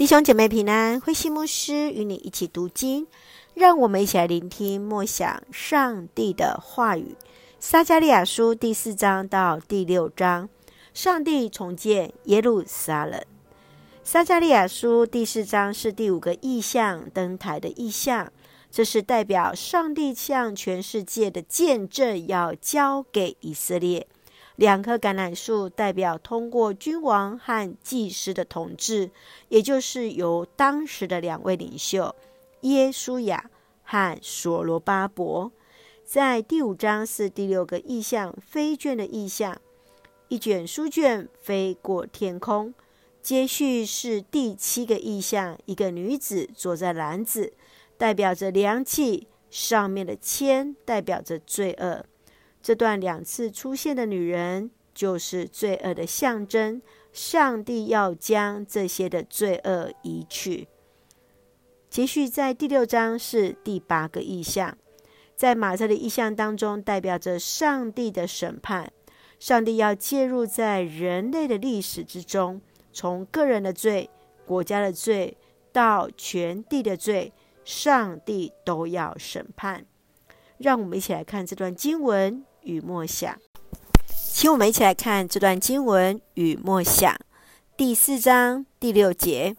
弟兄姐妹平安，慧馨牧师与你一起读经，让我们一起来聆听默想上帝的话语。撒迦利亚书第四章到第六章，上帝重建耶路撒冷。撒迦利亚书第四章是第五个意象，登台的意象，这是代表上帝向全世界的见证，要交给以色列。两棵橄榄树代表通过君王和祭司的统治，也就是由当时的两位领袖耶稣亚和所罗巴伯。在第五章是第六个意象，飞卷的意象，一卷书卷飞过天空。接续是第七个意象，一个女子坐在篮子，代表着量器，上面的铅代表着罪恶。这段两次出现的女人，就是罪恶的象征。上帝要将这些的罪恶移去。继续在第六章是第八个意象，在马车的意象当中，代表着上帝的审判。上帝要介入在人类的历史之中，从个人的罪、国家的罪到全地的罪，上帝都要审判。让我们一起来看这段经文。与默想，请我们一起来看这段经文与默想。第四章第六节，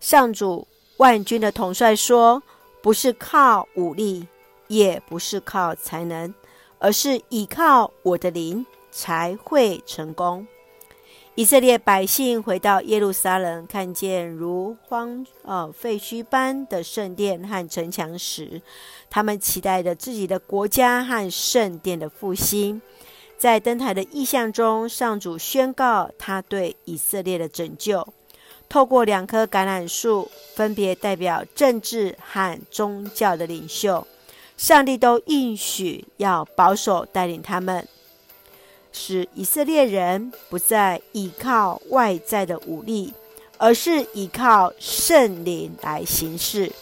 上主万军的统帅说：“不是靠武力，也不是靠才能，而是倚靠我的灵，才会成功。”以色列百姓回到耶路撒冷，看见如荒呃废墟般的圣殿和城墙时，他们期待着自己的国家和圣殿的复兴。在登台的意象中，上主宣告他对以色列的拯救，透过两棵橄榄树，分别代表政治和宗教的领袖，上帝都应许要保守带领他们。使以色列人不再依靠外在的武力，而是依靠圣灵来行事。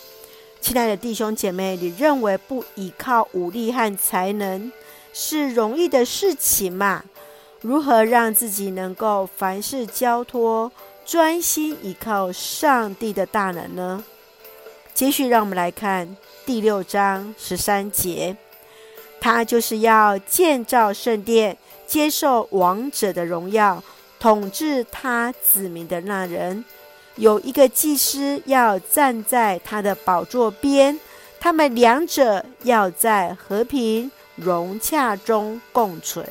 亲爱的弟兄姐妹，你认为不依靠武力和才能是容易的事情吗？如何让自己能够凡事交托，专心依靠上帝的大能呢？继续，让我们来看第六章十三节，他就是要建造圣殿。接受王者的荣耀，统治他子民的那人，有一个祭司要站在他的宝座边，他们两者要在和平融洽中共存。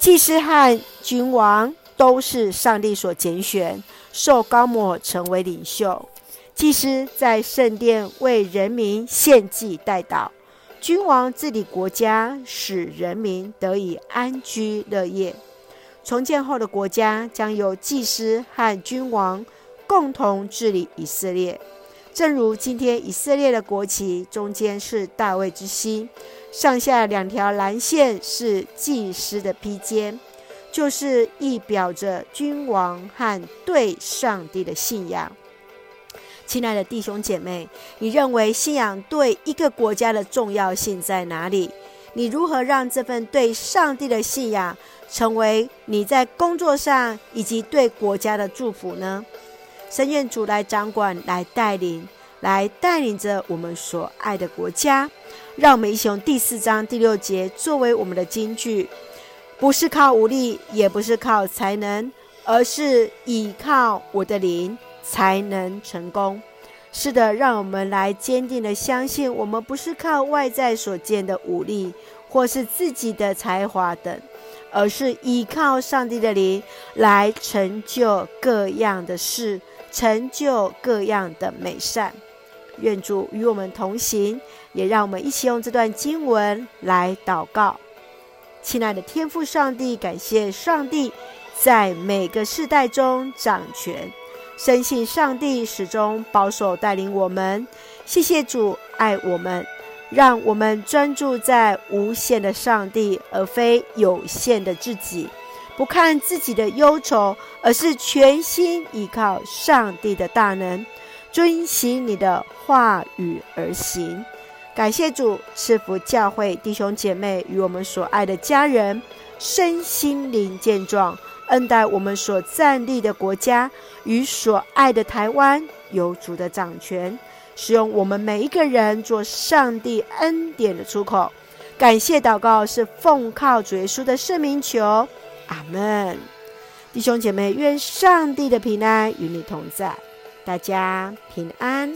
祭司和君王都是上帝所拣选，受膏抹成为领袖。祭司在圣殿为人民献祭代祷。君王治理国家，使人民得以安居乐业。重建后的国家将由祭司和君王共同治理以色列。正如今天以色列的国旗中间是大卫之星，上下两条蓝线是祭司的披肩，就是意表着君王和对上帝的信仰。亲爱的弟兄姐妹，你认为信仰对一个国家的重要性在哪里？你如何让这份对上帝的信仰成为你在工作上以及对国家的祝福呢？神愿主来掌管、来带领、来带领着我们所爱的国家。让我们一起用第四章第六节作为我们的金句：不是靠武力，也不是靠才能，而是倚靠我的灵。才能成功。是的，让我们来坚定的相信，我们不是靠外在所见的武力，或是自己的才华等，而是依靠上帝的灵来成就各样的事，成就各样的美善。愿主与我们同行，也让我们一起用这段经文来祷告。亲爱的天父上帝，感谢上帝在每个世代中掌权。深信上帝始终保守带领我们，谢谢主爱我们，让我们专注在无限的上帝，而非有限的自己；不看自己的忧愁，而是全心依靠上帝的大能，遵行你的话语而行。感谢主赐福教会弟兄姐妹与我们所爱的家人，身心灵健壮。恩待我们所站立的国家与所爱的台湾有主的掌权，使用我们每一个人做上帝恩典的出口。感谢祷告是奉靠主耶稣的圣名求，阿门。弟兄姐妹，愿上帝的平安与你同在，大家平安。